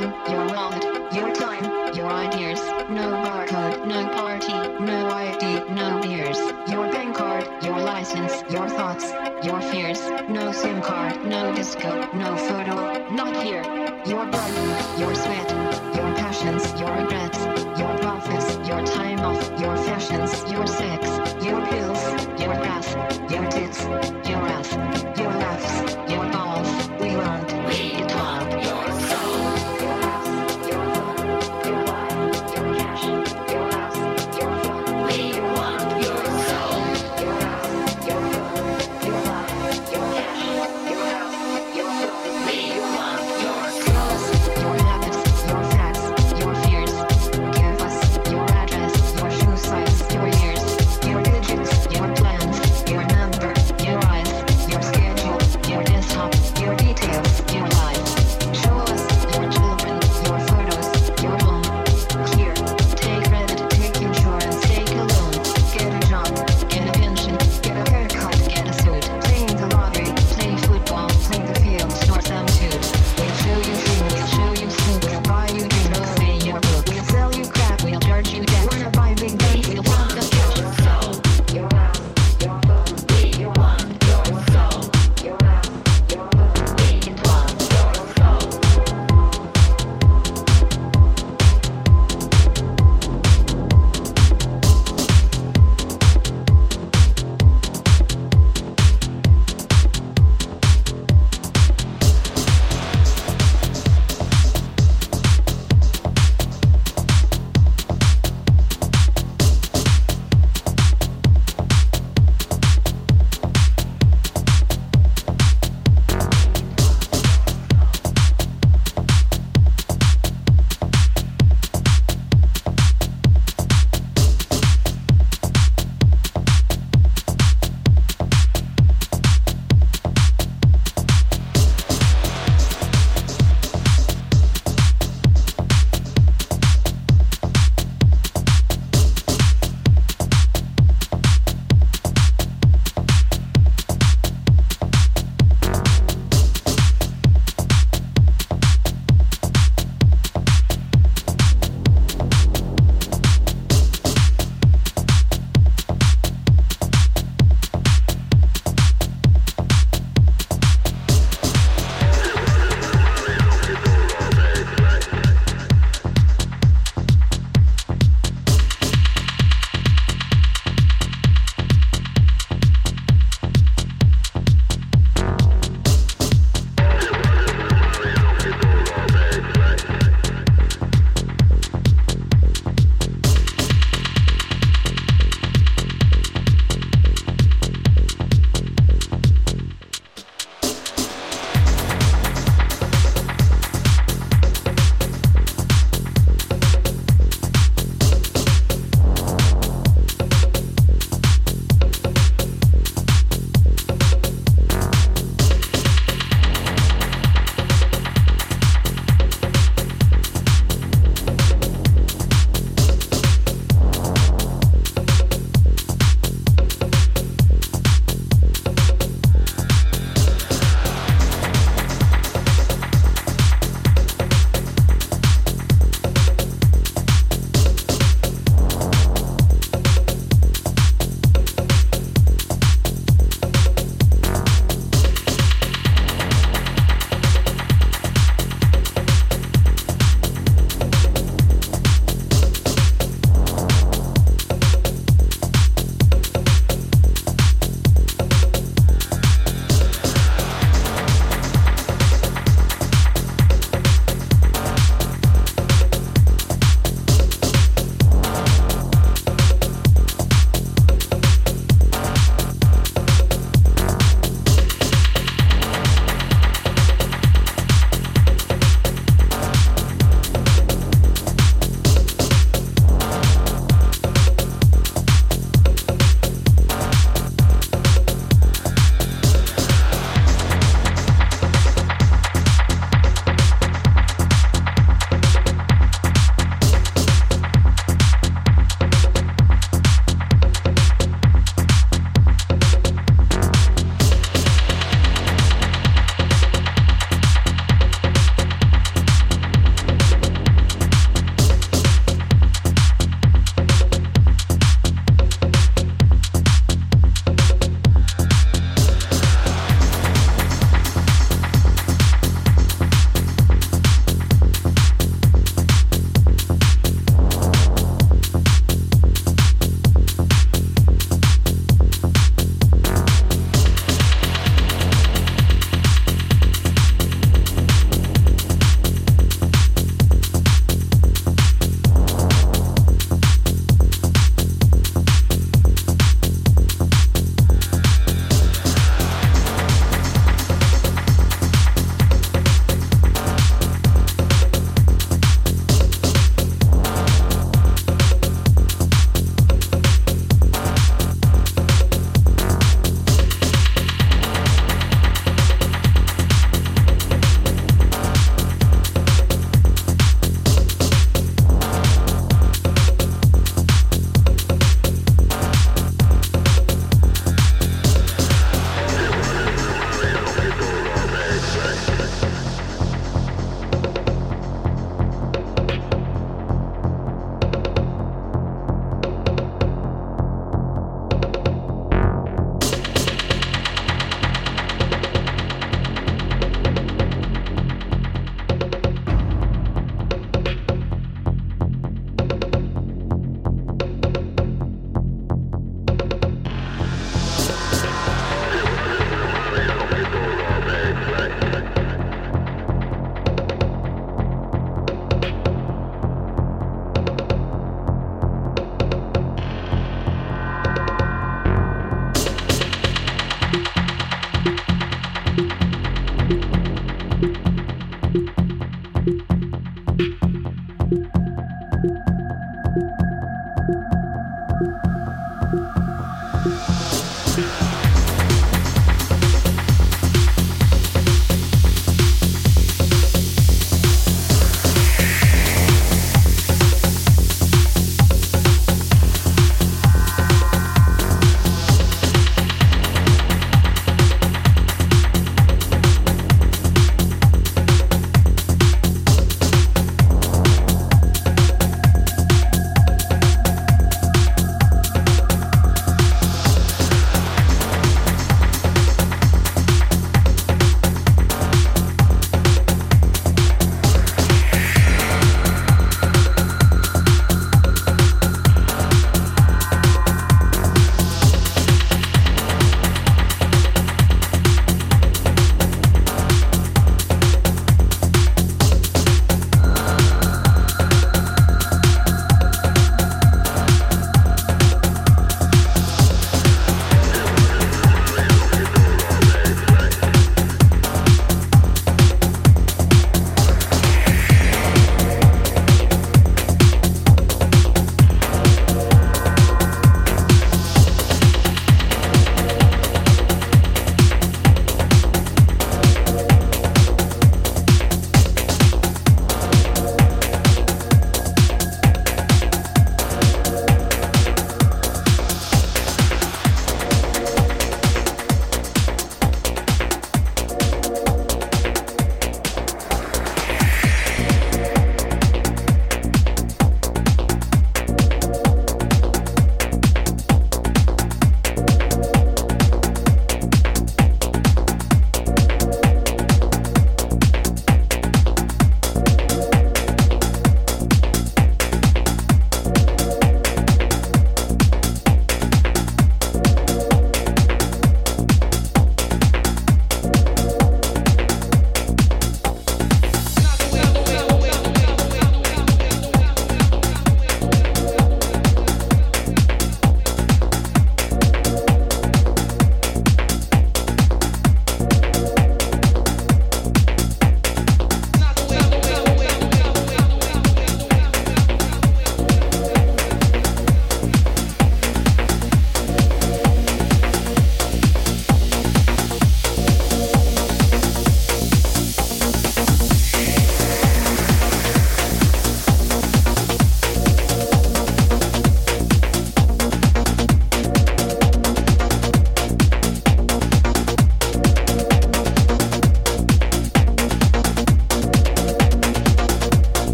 your wallet, your time, your ideas, no barcode, no party, no ID, no beers, your bank card, your license, your thoughts, your fears, no SIM card, no disco, no photo, not here, your body, your sweat, your passions, your regrets, your profits, your time off, your fashions, your sex, your pills, your breath, your tits, your ass.